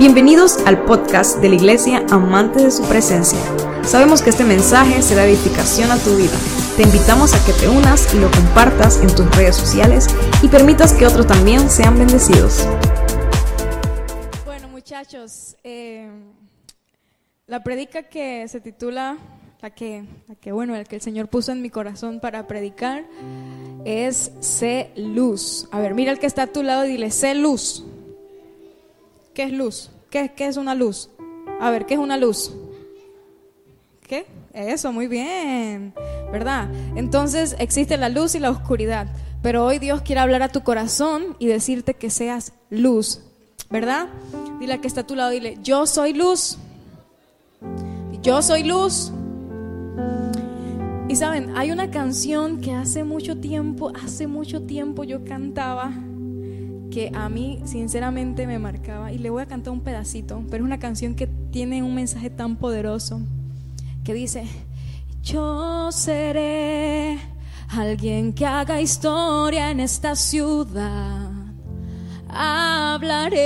Bienvenidos al podcast de la Iglesia Amante de su Presencia. Sabemos que este mensaje será edificación a tu vida. Te invitamos a que te unas y lo compartas en tus redes sociales y permitas que otros también sean bendecidos. Bueno, muchachos, eh, la predica que se titula, la que, la que, bueno, el que el Señor puso en mi corazón para predicar, es Sé luz. A ver, mira el que está a tu lado y dile, sé luz. ¿Qué es luz? ¿Qué, ¿Qué, es una luz? A ver, ¿qué es una luz? ¿Qué? Eso, muy bien, ¿verdad? Entonces existe la luz y la oscuridad, pero hoy Dios quiere hablar a tu corazón y decirte que seas luz, ¿verdad? Dile a que está a tu lado, dile, yo soy luz. Yo soy luz. Y saben, hay una canción que hace mucho tiempo, hace mucho tiempo yo cantaba que a mí sinceramente me marcaba y le voy a cantar un pedacito, pero es una canción que tiene un mensaje tan poderoso que dice, yo seré alguien que haga historia en esta ciudad, hablaré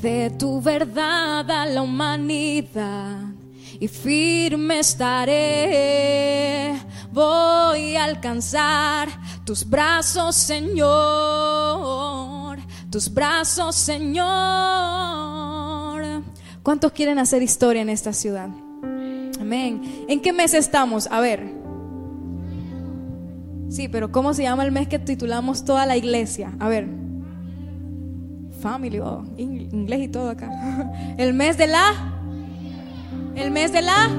de tu verdad a la humanidad y firme estaré. Voy a alcanzar tus brazos, Señor, tus brazos, Señor. ¿Cuántos quieren hacer historia en esta ciudad? Amén. ¿En qué mes estamos? A ver. Sí, pero ¿cómo se llama el mes que titulamos toda la iglesia? A ver. Family, oh, inglés y todo acá. El mes de la el mes de la...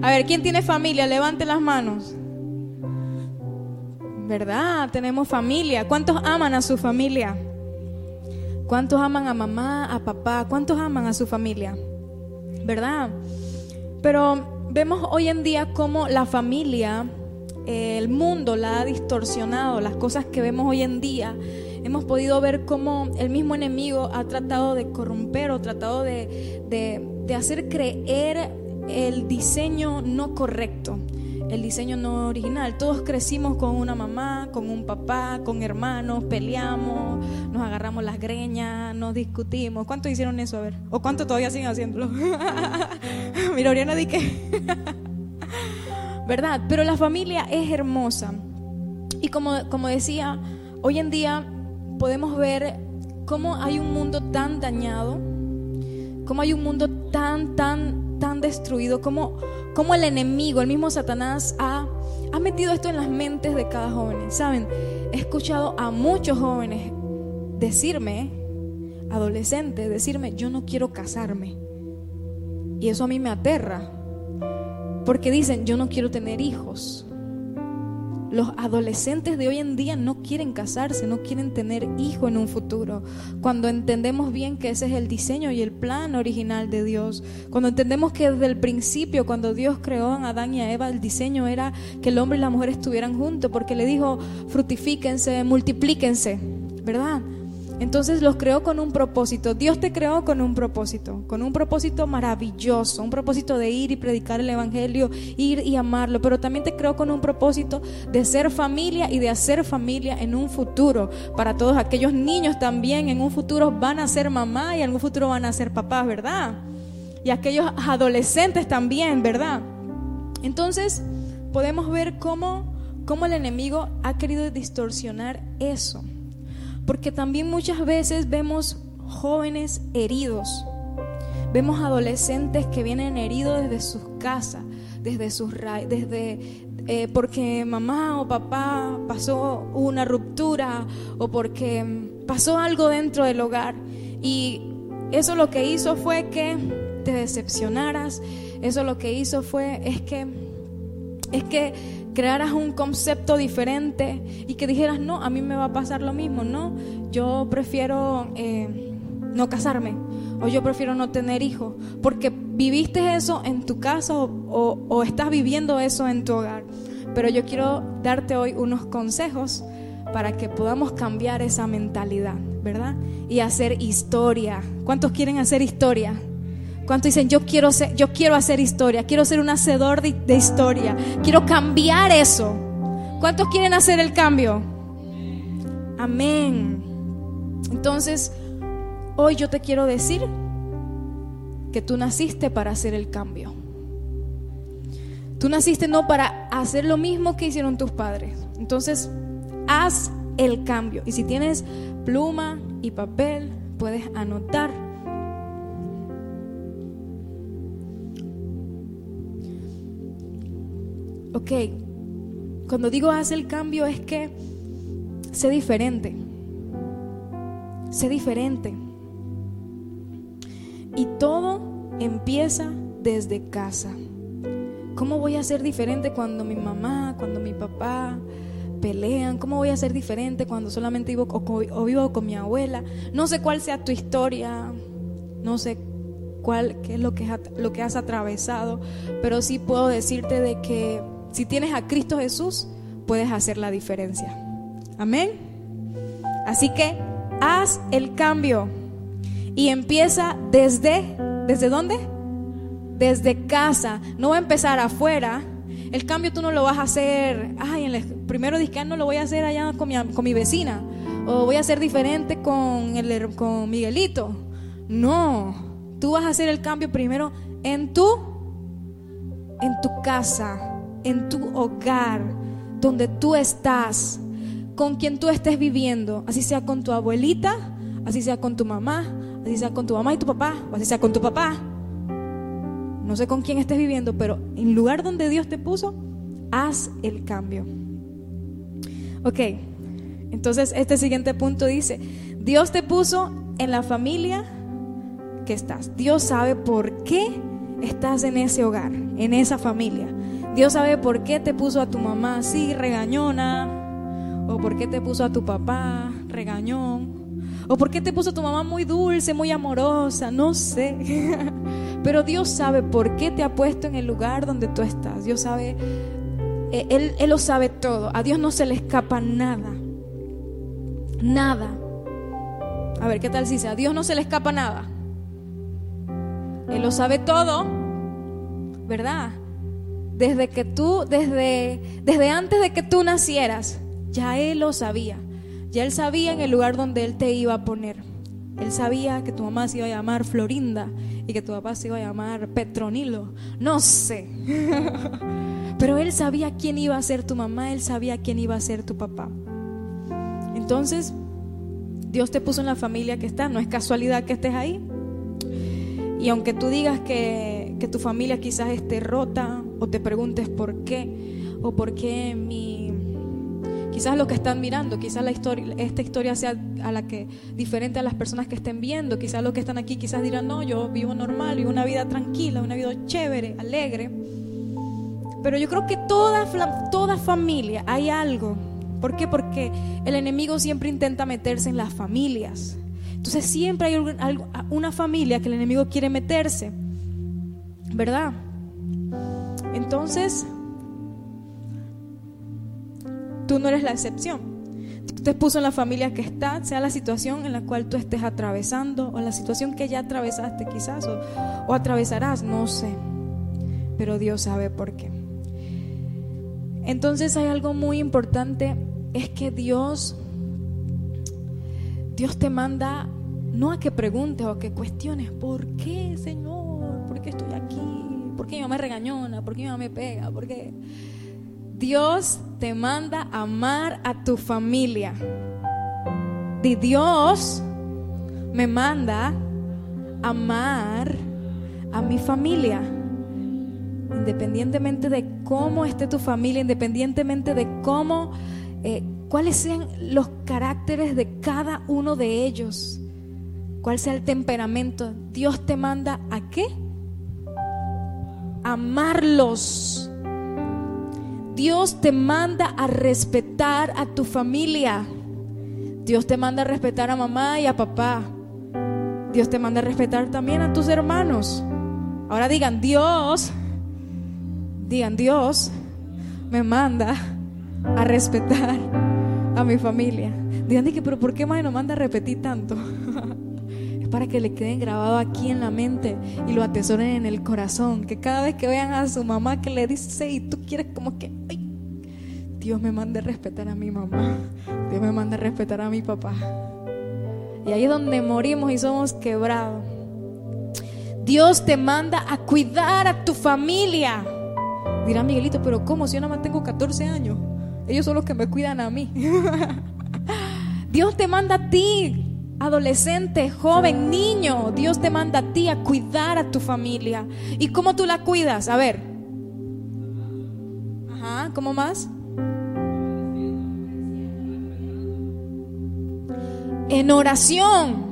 A ver, ¿quién tiene familia? Levante las manos. ¿Verdad? Tenemos familia. ¿Cuántos aman a su familia? ¿Cuántos aman a mamá, a papá? ¿Cuántos aman a su familia? ¿Verdad? Pero vemos hoy en día cómo la familia, el mundo la ha distorsionado, las cosas que vemos hoy en día. Hemos podido ver cómo el mismo enemigo ha tratado de corromper o tratado de, de de hacer creer el diseño no correcto, el diseño no original. Todos crecimos con una mamá, con un papá, con hermanos, peleamos, nos agarramos las greñas, nos discutimos. ¿Cuántos hicieron eso? A ver. ¿O cuántos todavía siguen haciéndolo? Mira, Oriana, di que. ¿Verdad? Pero la familia es hermosa. Y como, como decía, hoy en día podemos ver cómo hay un mundo tan dañado cómo hay un mundo tan, tan, tan destruido, cómo, cómo el enemigo, el mismo Satanás, ha, ha metido esto en las mentes de cada joven. Saben, he escuchado a muchos jóvenes decirme, adolescentes, decirme, yo no quiero casarme. Y eso a mí me aterra, porque dicen, yo no quiero tener hijos. Los adolescentes de hoy en día no quieren casarse, no quieren tener hijo en un futuro. Cuando entendemos bien que ese es el diseño y el plan original de Dios. Cuando entendemos que desde el principio, cuando Dios creó a Adán y a Eva, el diseño era que el hombre y la mujer estuvieran juntos, porque le dijo, frutifíquense, multiplíquense, ¿verdad? Entonces los creó con un propósito. Dios te creó con un propósito, con un propósito maravilloso, un propósito de ir y predicar el Evangelio, ir y amarlo, pero también te creó con un propósito de ser familia y de hacer familia en un futuro. Para todos aquellos niños también en un futuro van a ser mamá y en un futuro van a ser papás, ¿verdad? Y aquellos adolescentes también, ¿verdad? Entonces podemos ver cómo, cómo el enemigo ha querido distorsionar eso. Porque también muchas veces vemos jóvenes heridos, vemos adolescentes que vienen heridos desde sus casas, desde sus desde eh, porque mamá o papá pasó una ruptura o porque pasó algo dentro del hogar. Y eso lo que hizo fue que te decepcionaras, eso lo que hizo fue es que es que crearas un concepto diferente y que dijeras, no, a mí me va a pasar lo mismo, no, yo prefiero eh, no casarme o yo prefiero no tener hijos, porque viviste eso en tu casa o, o estás viviendo eso en tu hogar. Pero yo quiero darte hoy unos consejos para que podamos cambiar esa mentalidad, ¿verdad? Y hacer historia. ¿Cuántos quieren hacer historia? ¿Cuántos dicen, yo quiero, yo quiero hacer historia, quiero ser un hacedor de, de historia, quiero cambiar eso? ¿Cuántos quieren hacer el cambio? Amén. Entonces, hoy yo te quiero decir que tú naciste para hacer el cambio. Tú naciste no para hacer lo mismo que hicieron tus padres. Entonces, haz el cambio. Y si tienes pluma y papel, puedes anotar. Ok, cuando digo haz el cambio es que sé diferente. Sé diferente. Y todo empieza desde casa. ¿Cómo voy a ser diferente cuando mi mamá, cuando mi papá pelean? ¿Cómo voy a ser diferente cuando solamente vivo o, vivo con mi abuela? No sé cuál sea tu historia, no sé cuál qué es lo que, lo que has atravesado, pero sí puedo decirte de que si tienes a Cristo Jesús, puedes hacer la diferencia. Amén. Así que haz el cambio y empieza desde, ¿desde dónde? Desde casa. No va a empezar afuera. El cambio tú no lo vas a hacer, ay, en el primero disque no lo voy a hacer allá con mi, con mi vecina. O voy a ser diferente con, el, con Miguelito. No, tú vas a hacer el cambio primero en tu, en tu casa, en tu hogar, donde tú estás, con quien tú estés viviendo, así sea con tu abuelita, así sea con tu mamá, así sea con tu mamá y tu papá, o así sea con tu papá. No sé con quién estés viviendo, pero en lugar donde Dios te puso, haz el cambio. Ok, entonces este siguiente punto dice, Dios te puso en la familia que estás. Dios sabe por qué estás en ese hogar, en esa familia. Dios sabe por qué te puso a tu mamá así, regañona, o por qué te puso a tu papá, regañón, ¿O por qué te puso tu mamá muy dulce, muy amorosa? No sé. Pero Dios sabe por qué te ha puesto en el lugar donde tú estás. Dios sabe, eh, Él, lo sabe todo. A Dios no se le escapa nada. Nada. A ver, ¿qué tal si a Dios no se le escapa nada? Él lo sabe todo, ¿verdad? Desde que tú, desde, desde antes de que tú nacieras, ya Él lo sabía. Ya él sabía en el lugar donde él te iba a poner. Él sabía que tu mamá se iba a llamar Florinda y que tu papá se iba a llamar Petronilo. No sé. Pero él sabía quién iba a ser tu mamá, él sabía quién iba a ser tu papá. Entonces, Dios te puso en la familia que estás. No es casualidad que estés ahí. Y aunque tú digas que, que tu familia quizás esté rota o te preguntes por qué o por qué mi Quizás lo que están mirando, quizás la historia, esta historia sea a la que diferente a las personas que estén viendo, quizás los que están aquí quizás dirán, no, yo vivo normal, vivo una vida tranquila, una vida chévere, alegre. Pero yo creo que toda, toda familia hay algo. ¿Por qué? Porque el enemigo siempre intenta meterse en las familias. Entonces siempre hay una familia que el enemigo quiere meterse. ¿Verdad? Entonces, tú no eres la excepción. Te puso en la familia que está, sea la situación en la cual tú estés atravesando o la situación que ya atravesaste quizás o, o atravesarás, no sé. Pero Dios sabe por qué. Entonces hay algo muy importante, es que Dios, Dios te manda no a que preguntes o a que cuestiones, ¿por qué, Señor? Qué mi mamá regañona? ¿Por qué mi mamá me pega? ¿Por qué? Dios te manda a amar a tu familia. Dios me manda amar a mi familia. Independientemente de cómo esté tu familia, independientemente de cómo, eh, cuáles sean los caracteres de cada uno de ellos, cuál sea el temperamento, Dios te manda a qué? Amarlos Dios te manda a respetar a tu familia. Dios te manda a respetar a mamá y a papá. Dios te manda a respetar también a tus hermanos. Ahora digan, Dios, digan, Dios me manda a respetar a mi familia. Digan, pero ¿por qué más no manda a repetir tanto? para que le queden grabado aquí en la mente y lo atesoren en el corazón. Que cada vez que vean a su mamá que le dice y tú quieres como que, Dios me mande a respetar a mi mamá, Dios me mande a respetar a mi papá. Y ahí es donde morimos y somos quebrados. Dios te manda a cuidar a tu familia. Dirá Miguelito, pero ¿cómo si yo nada más tengo 14 años? Ellos son los que me cuidan a mí. Dios te manda a ti, adolescente, joven, niño. Dios te manda a ti a cuidar a tu familia. ¿Y cómo tú la cuidas? A ver. Ajá, ¿cómo más? En oración.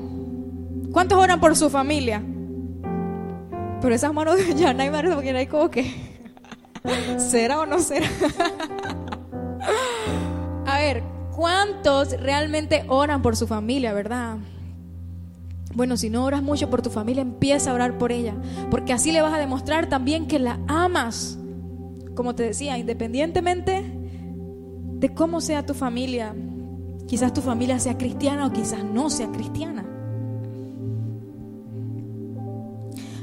¿Cuántos oran por su familia? Pero esas manos ya no hay manos porque hay como que. ¿Será o no será? ¿cuántos realmente oran por su familia, verdad? Bueno, si no oras mucho por tu familia, empieza a orar por ella, porque así le vas a demostrar también que la amas. Como te decía, independientemente de cómo sea tu familia, quizás tu familia sea cristiana o quizás no sea cristiana.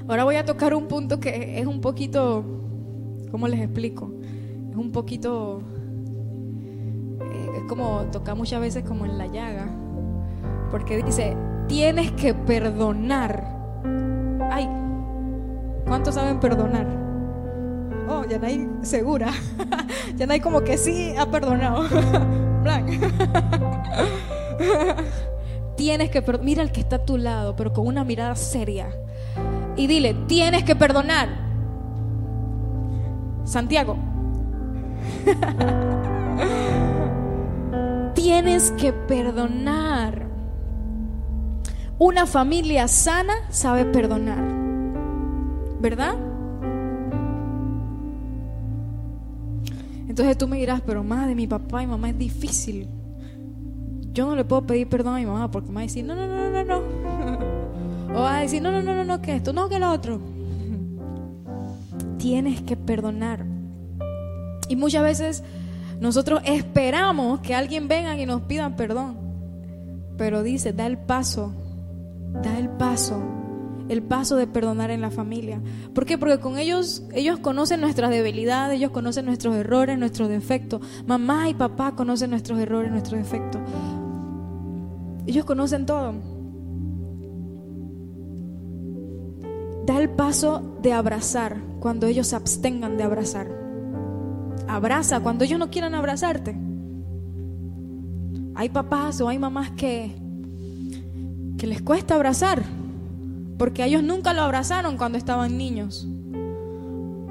Ahora voy a tocar un punto que es un poquito ¿Cómo les explico? Es un poquito, como toca muchas veces como en la llaga, porque dice, tienes que perdonar. Ay, ¿cuántos saben perdonar? Oh, ya no segura. ya no como que sí ha perdonado. tienes que perdonar. Mira al que está a tu lado, pero con una mirada seria. Y dile, tienes que perdonar. Santiago. Tienes que perdonar. Una familia sana sabe perdonar. ¿Verdad? Entonces tú me dirás, pero madre, mi papá y mamá es difícil. Yo no le puedo pedir perdón a mi mamá porque me va a decir, no, no, no, no, no. O va a decir, no, no, no, no, no, que esto, no, que lo otro tienes que perdonar. Y muchas veces nosotros esperamos que alguien venga y nos pida perdón. Pero dice, da el paso, da el paso, el paso de perdonar en la familia. ¿Por qué? Porque con ellos, ellos conocen nuestras debilidades, ellos conocen nuestros errores, nuestros defectos. Mamá y papá conocen nuestros errores, nuestros defectos. Ellos conocen todo. Da el paso de abrazar cuando ellos se abstengan de abrazar. Abraza cuando ellos no quieran abrazarte. Hay papás o hay mamás que, que les cuesta abrazar, porque ellos nunca lo abrazaron cuando estaban niños,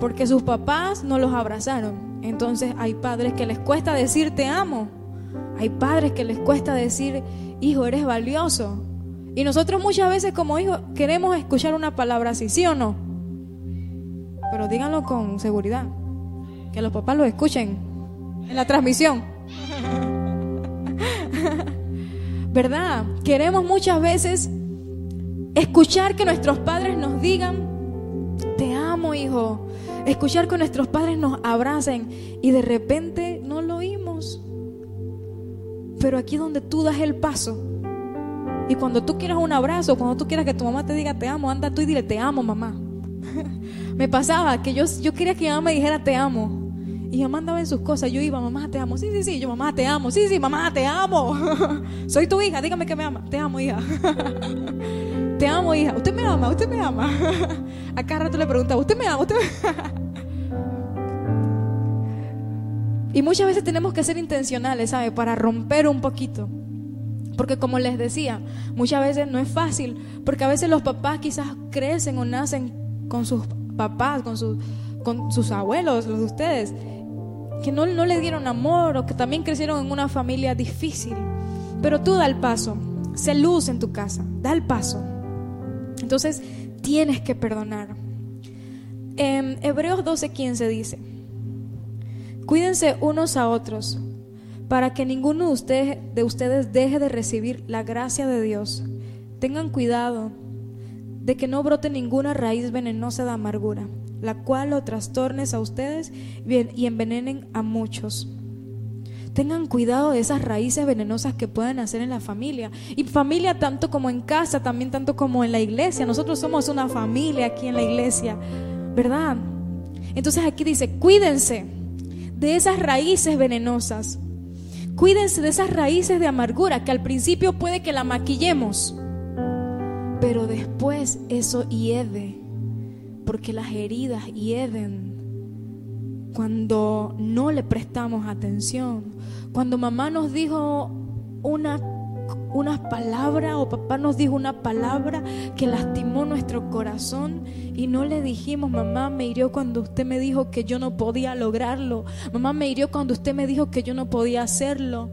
porque sus papás no los abrazaron. Entonces hay padres que les cuesta decir te amo, hay padres que les cuesta decir hijo, eres valioso. Y nosotros muchas veces como hijos queremos escuchar una palabra así, ¿sí o no? pero díganlo con seguridad. Que los papás lo escuchen en la transmisión. ¿Verdad? Queremos muchas veces escuchar que nuestros padres nos digan, te amo hijo. Escuchar que nuestros padres nos abracen y de repente no lo oímos. Pero aquí donde tú das el paso. Y cuando tú quieras un abrazo, cuando tú quieras que tu mamá te diga te amo, anda tú y dile te amo mamá. me pasaba que yo, yo quería que mi mamá me dijera te amo. Y mamá andaba en sus cosas. Yo iba, mamá, te amo. Sí, sí, sí. Yo, mamá, te amo. Sí, sí, mamá, te amo. Soy tu hija. Dígame que me ama. Te amo, hija. te amo, hija. Usted me ama. Usted me ama. A cada rato le preguntaba, ¿usted me ama? ¿Usted Y muchas veces tenemos que ser intencionales, ¿sabe? Para romper un poquito. Porque como les decía, muchas veces no es fácil. Porque a veces los papás quizás crecen o nacen con sus papás, con, sus, con sus abuelos, los de ustedes, que no, no le dieron amor o que también crecieron en una familia difícil. Pero tú da el paso, sé luz en tu casa, da el paso. Entonces tienes que perdonar. En Hebreos 12:15 dice, cuídense unos a otros para que ninguno de ustedes, de ustedes deje de recibir la gracia de Dios. Tengan cuidado de que no brote ninguna raíz venenosa de amargura, la cual lo trastornes a ustedes y envenenen a muchos. Tengan cuidado de esas raíces venenosas que pueden hacer en la familia. Y familia tanto como en casa, también tanto como en la iglesia. Nosotros somos una familia aquí en la iglesia, ¿verdad? Entonces aquí dice, cuídense de esas raíces venenosas. Cuídense de esas raíces de amargura que al principio puede que la maquillemos, pero después eso hiede, porque las heridas hieden cuando no le prestamos atención. Cuando mamá nos dijo una una palabra o papá nos dijo una palabra que lastimó nuestro corazón y no le dijimos, mamá me hirió cuando usted me dijo que yo no podía lograrlo, mamá me hirió cuando usted me dijo que yo no podía hacerlo.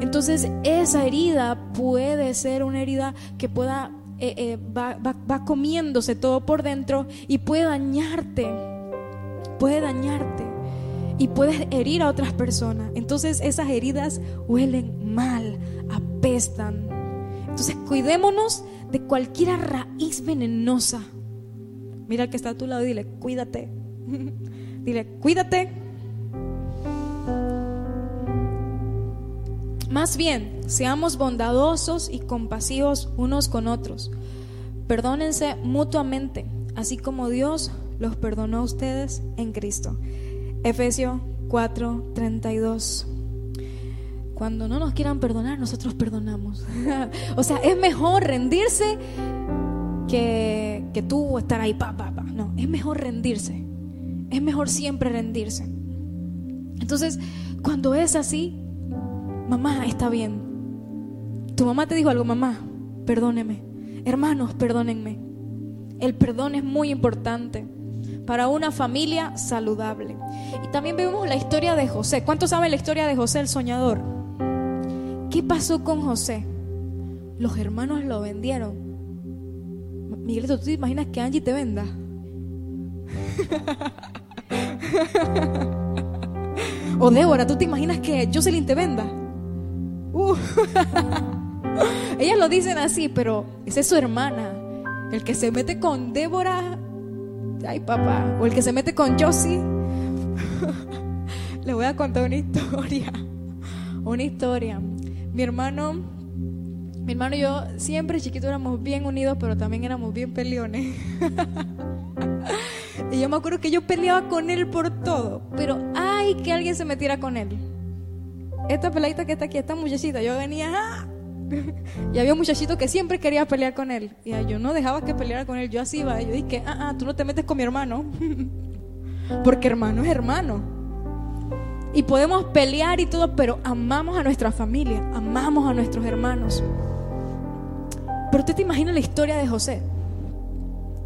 Entonces esa herida puede ser una herida que pueda, eh, eh, va, va comiéndose todo por dentro y puede dañarte, puede dañarte y puedes herir a otras personas. Entonces esas heridas huelen mal, apestan. Entonces cuidémonos de cualquier raíz venenosa. Mira al que está a tu lado y dile, cuídate. dile, cuídate. Más bien, seamos bondadosos y compasivos unos con otros. Perdónense mutuamente, así como Dios los perdonó a ustedes en Cristo. Efesios 4:32. Cuando no nos quieran perdonar, nosotros perdonamos. o sea, es mejor rendirse que, que tú estar ahí, pa, pa, pa. No, es mejor rendirse. Es mejor siempre rendirse. Entonces, cuando es así, mamá, está bien. Tu mamá te dijo algo, mamá, perdóneme. Hermanos, perdónenme. El perdón es muy importante para una familia saludable. Y también vemos la historia de José. ¿Cuántos saben la historia de José el soñador? ¿Qué pasó con José? Los hermanos lo vendieron. Miguelito, ¿tú te imaginas que Angie te venda? o Débora, ¿tú te imaginas que Jocelyn te venda? Uh. Ellas lo dicen así, pero esa es su hermana. El que se mete con Débora ay papá, o el que se mete con Josie. Le voy a contar una historia, una historia. Mi hermano, mi hermano y yo siempre chiquitos éramos bien unidos, pero también éramos bien peleones. y yo me acuerdo que yo peleaba con él por todo, pero ay que alguien se metiera con él. Esta peladita que está aquí, esta muchachita, yo venía, ¡ah! y había un muchachito que siempre quería pelear con él. Y yo no dejaba que peleara con él. Yo así iba. Yo dije, ah, ah, tú no te metes con mi hermano. Porque hermano es hermano. Y podemos pelear y todo, pero amamos a nuestra familia, amamos a nuestros hermanos. Pero usted te imagina la historia de José.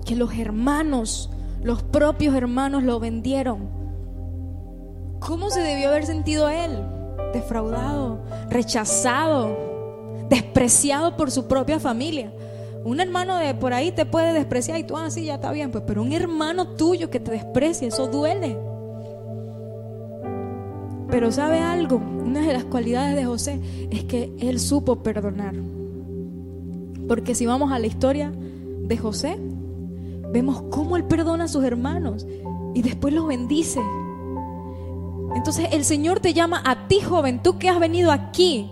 Que los hermanos, los propios hermanos lo vendieron. ¿Cómo se debió haber sentido él? Defraudado, rechazado despreciado por su propia familia. Un hermano de por ahí te puede despreciar y tú, ah, sí, ya está bien, pues, pero un hermano tuyo que te desprecia, eso duele. Pero sabe algo, una de las cualidades de José es que él supo perdonar. Porque si vamos a la historia de José, vemos cómo él perdona a sus hermanos y después los bendice. Entonces el Señor te llama a ti, joven, tú que has venido aquí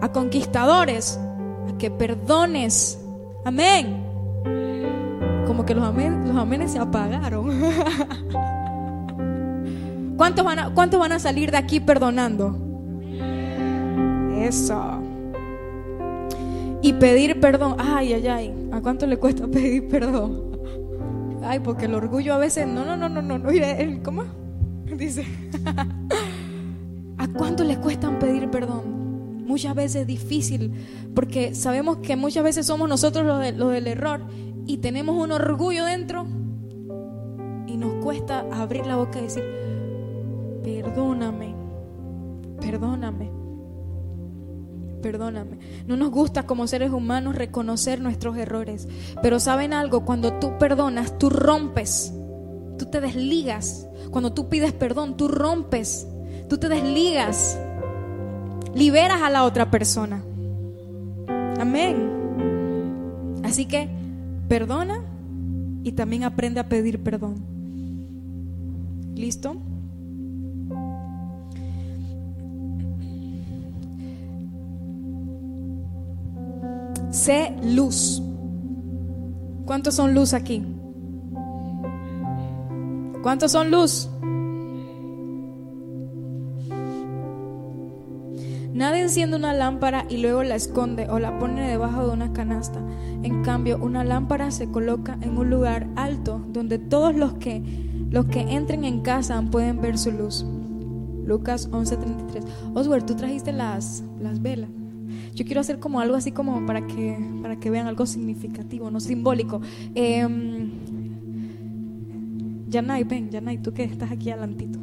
a conquistadores, a que perdones. Amén. Como que los, amén, los amenes se apagaron. ¿Cuántos van, a, ¿Cuántos van a salir de aquí perdonando? Eso. Y pedir perdón. Ay, ay, ay. ¿A cuánto le cuesta pedir perdón? Ay, porque el orgullo a veces. No, no, no, no, no. ¿Cómo? Dice. ¿A cuánto le cuesta pedir perdón? muchas veces difícil, porque sabemos que muchas veces somos nosotros los, del error y tenemos un orgullo dentro y nos cuesta abrir la boca y decir, perdóname, perdóname, perdóname. No nos gusta como seres humanos reconocer nuestros errores, pero saben algo, cuando tú perdonas, tú rompes, tú te desligas. Cuando tú pides perdón, tú rompes, tú te desligas liberas a la otra persona. Amén. Así que perdona y también aprende a pedir perdón. ¿Listo? Sé luz. ¿Cuántos son luz aquí? ¿Cuántos son luz? Nadie enciende una lámpara y luego la esconde o la pone debajo de una canasta. En cambio, una lámpara se coloca en un lugar alto donde todos los que, los que entren en casa pueden ver su luz. Lucas 11:33. Oswald, tú trajiste las, las velas. Yo quiero hacer como algo así como para que, para que vean algo significativo, no simbólico. Eh, Yanay, ven, Yanay, tú que estás aquí adelantito.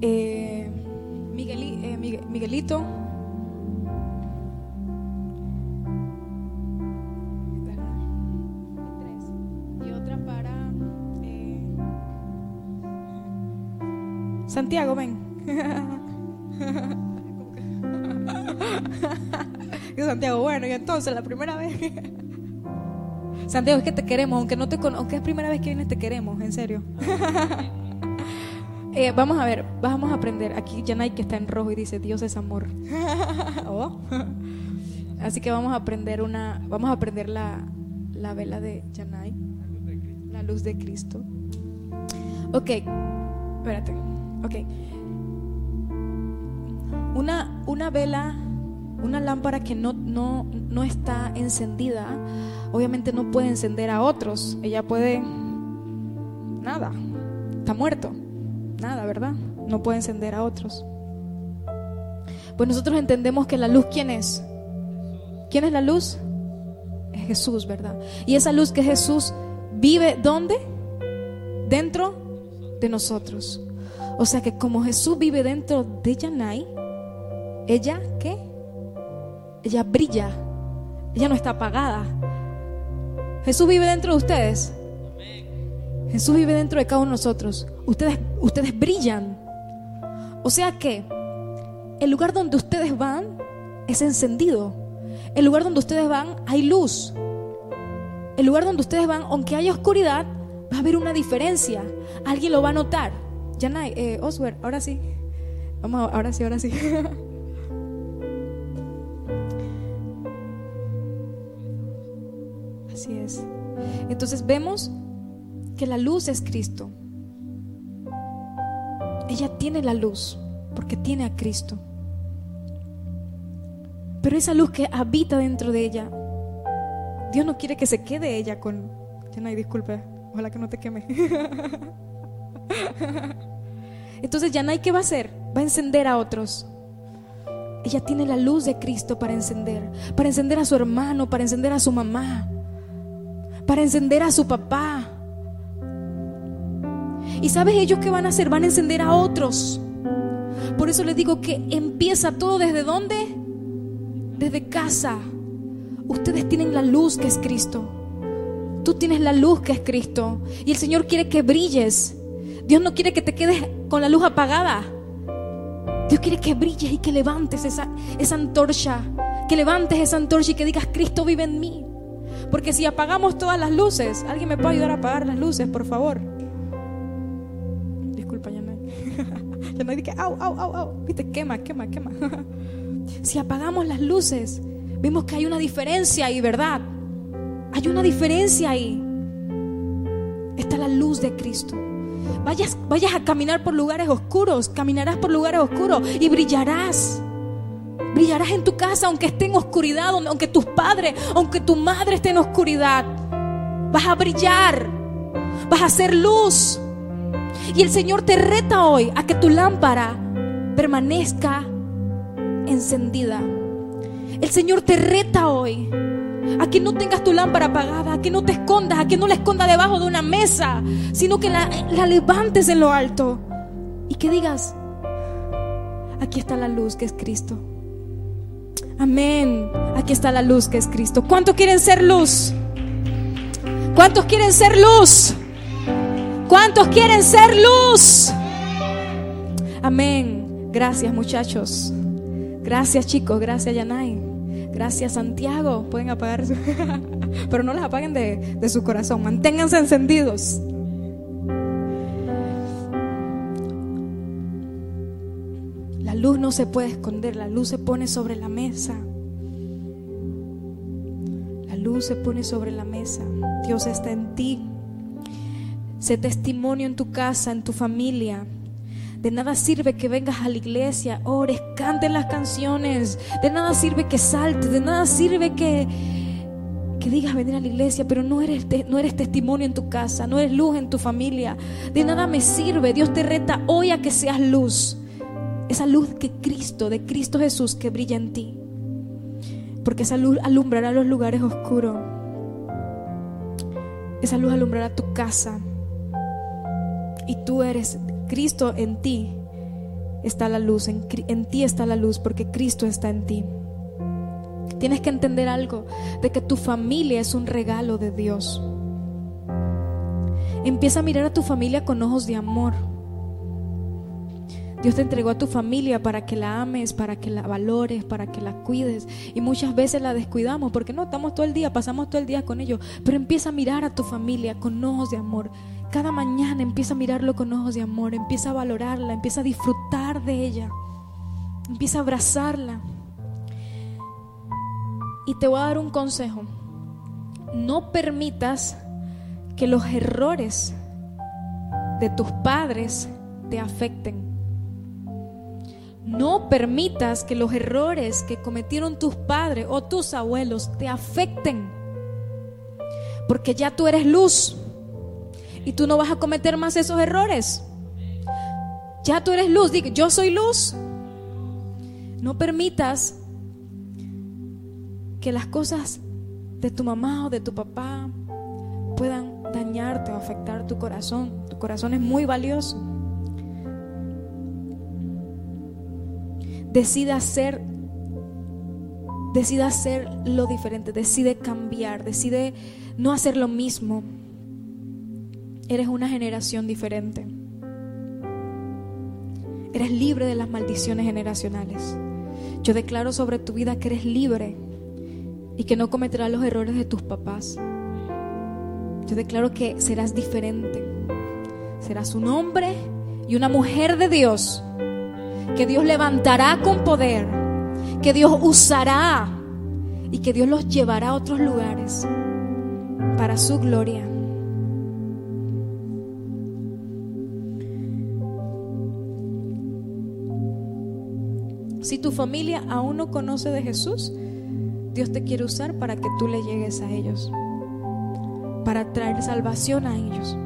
Eh, eh, Miguelito. Y otra para eh, Santiago, ven. Santiago, bueno, y entonces la primera vez. Santiago, es que te queremos, aunque no te aunque es primera vez que vienes, te queremos, en serio. Eh, vamos a ver, vamos a aprender. Aquí Yanay que está en rojo y dice Dios es amor. Oh. Así que vamos a aprender una, vamos a aprender la, la vela de Yanay, la luz de Cristo. Ok, espérate. Ok. Una, una vela, una lámpara que no, no, no está encendida, obviamente no puede encender a otros. Ella puede, nada, está muerto nada, ¿verdad? No puede encender a otros. Pues nosotros entendemos que la luz, ¿quién es? ¿Quién es la luz? Es Jesús, ¿verdad? Y esa luz que Jesús vive, ¿dónde? Dentro de nosotros. O sea que como Jesús vive dentro de Yanai, ella, ¿qué? Ella brilla. Ella no está apagada. Jesús vive dentro de ustedes. Jesús vive dentro de cada uno de nosotros. Ustedes, ustedes brillan. O sea que el lugar donde ustedes van es encendido. El lugar donde ustedes van hay luz. El lugar donde ustedes van, aunque haya oscuridad, va a haber una diferencia. Alguien lo va a notar. Janay, eh, Oswald, ahora sí. Vamos, ahora sí, ahora sí. Así es. Entonces vemos que la luz es Cristo. Ella tiene la luz porque tiene a Cristo. Pero esa luz que habita dentro de ella, Dios no quiere que se quede ella con... Ya no hay disculpa, ojalá que no te queme. Entonces hay ¿qué va a hacer? Va a encender a otros. Ella tiene la luz de Cristo para encender, para encender a su hermano, para encender a su mamá, para encender a su papá, y sabes ellos qué van a hacer? Van a encender a otros. Por eso les digo que empieza todo desde dónde? Desde casa. Ustedes tienen la luz que es Cristo. Tú tienes la luz que es Cristo. Y el Señor quiere que brilles. Dios no quiere que te quedes con la luz apagada. Dios quiere que brilles y que levantes esa, esa antorcha. Que levantes esa antorcha y que digas, Cristo vive en mí. Porque si apagamos todas las luces, ¿alguien me puede ayudar a apagar las luces, por favor? ya no hay que, au, au, au, au, viste, quema, quema, quema. si apagamos las luces, vemos que hay una diferencia ahí, ¿verdad? Hay una diferencia ahí. Está la luz de Cristo. Vayas, vayas a caminar por lugares oscuros, caminarás por lugares oscuros y brillarás. Brillarás en tu casa aunque esté en oscuridad, aunque tus padres, aunque tu madre esté en oscuridad. Vas a brillar, vas a hacer luz. Y el Señor te reta hoy a que tu lámpara permanezca encendida. El Señor te reta hoy a que no tengas tu lámpara apagada, a que no te escondas, a que no la escondas debajo de una mesa, sino que la, la levantes en lo alto y que digas, aquí está la luz que es Cristo. Amén. Aquí está la luz que es Cristo. ¿Cuántos quieren ser luz? ¿Cuántos quieren ser luz? ¿Cuántos quieren ser luz? Amén. Gracias muchachos. Gracias chicos. Gracias Yanay. Gracias Santiago. Pueden apagar. Pero no las apaguen de, de su corazón. Manténganse encendidos. Luz no se puede esconder. La luz se pone sobre la mesa. La luz se pone sobre la mesa. Dios está en ti. Sé testimonio en tu casa, en tu familia. De nada sirve que vengas a la iglesia, ores, cantes las canciones. De nada sirve que saltes, de nada sirve que, que digas venir a la iglesia, pero no eres, no eres testimonio en tu casa, no eres luz en tu familia. De nada me sirve. Dios te reta hoy a que seas luz. Esa luz que Cristo, de Cristo Jesús, que brilla en ti. Porque esa luz alumbrará los lugares oscuros. Esa luz alumbrará tu casa. Y tú eres Cristo en ti. Está la luz, en, en ti está la luz porque Cristo está en ti. Tienes que entender algo, de que tu familia es un regalo de Dios. Empieza a mirar a tu familia con ojos de amor. Dios te entregó a tu familia para que la ames, para que la valores, para que la cuides. Y muchas veces la descuidamos porque no, estamos todo el día, pasamos todo el día con ellos. Pero empieza a mirar a tu familia con ojos de amor. Cada mañana empieza a mirarlo con ojos de amor, empieza a valorarla, empieza a disfrutar de ella, empieza a abrazarla. Y te voy a dar un consejo. No permitas que los errores de tus padres te afecten. No permitas que los errores que cometieron tus padres o tus abuelos te afecten. Porque ya tú eres luz y tú no vas a cometer más esos errores. Ya tú eres luz. Diga, yo soy luz. No permitas que las cosas de tu mamá o de tu papá puedan dañarte o afectar tu corazón. Tu corazón es muy valioso. Decide hacer, decide hacer lo diferente, decide cambiar, decide no hacer lo mismo. Eres una generación diferente. Eres libre de las maldiciones generacionales. Yo declaro sobre tu vida que eres libre y que no cometerás los errores de tus papás. Yo declaro que serás diferente. Serás un hombre y una mujer de Dios que Dios levantará con poder, que Dios usará y que Dios los llevará a otros lugares para su gloria. Si tu familia aún no conoce de Jesús, Dios te quiere usar para que tú le llegues a ellos, para traer salvación a ellos.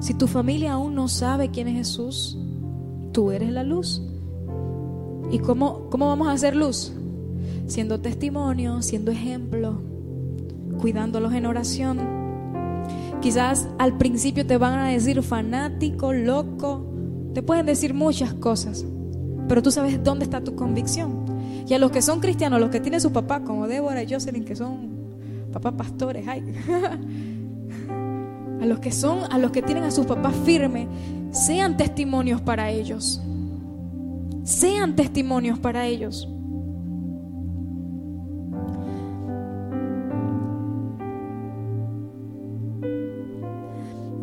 Si tu familia aún no sabe quién es Jesús, tú eres la luz. ¿Y cómo, cómo vamos a hacer luz? Siendo testimonio, siendo ejemplo, cuidándolos en oración. Quizás al principio te van a decir fanático, loco, te pueden decir muchas cosas, pero tú sabes dónde está tu convicción. Y a los que son cristianos, los que tienen su papá, como Débora y Jocelyn, que son papás pastores, ay. a los que son, a los que tienen a sus papás firmes, sean testimonios para ellos sean testimonios para ellos.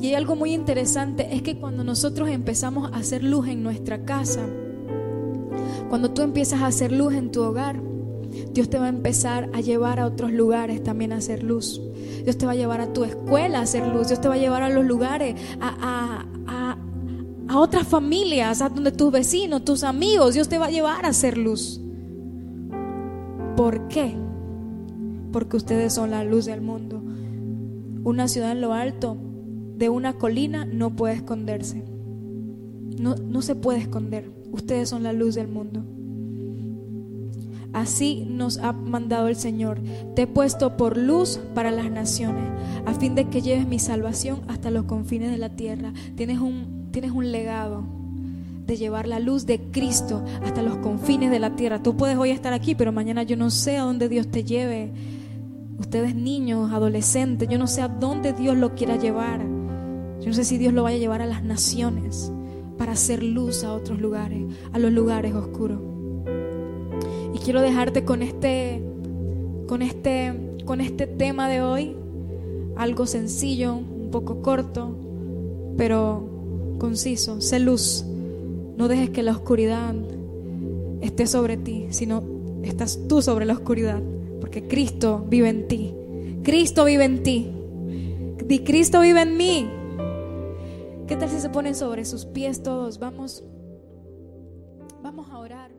Y hay algo muy interesante, es que cuando nosotros empezamos a hacer luz en nuestra casa, cuando tú empiezas a hacer luz en tu hogar, Dios te va a empezar a llevar a otros lugares también a hacer luz. Dios te va a llevar a tu escuela a hacer luz. Dios te va a llevar a los lugares, a, a otras familias, a donde tus vecinos, tus amigos, Dios te va a llevar a hacer luz. ¿Por qué? Porque ustedes son la luz del mundo. Una ciudad en lo alto de una colina no puede esconderse. No, no se puede esconder. Ustedes son la luz del mundo. Así nos ha mandado el Señor. Te he puesto por luz para las naciones, a fin de que lleves mi salvación hasta los confines de la tierra. Tienes un tienes un legado de llevar la luz de Cristo hasta los confines de la tierra. Tú puedes hoy estar aquí, pero mañana yo no sé a dónde Dios te lleve. Ustedes niños, adolescentes, yo no sé a dónde Dios lo quiera llevar. Yo no sé si Dios lo vaya a llevar a las naciones para hacer luz a otros lugares, a los lugares oscuros. Y quiero dejarte con este con este con este tema de hoy, algo sencillo, un poco corto, pero conciso, sé luz. No dejes que la oscuridad esté sobre ti, sino estás tú sobre la oscuridad, porque Cristo vive en ti. Cristo vive en ti. Y Cristo vive en mí. ¿Qué tal si se ponen sobre sus pies todos? Vamos, vamos a orar.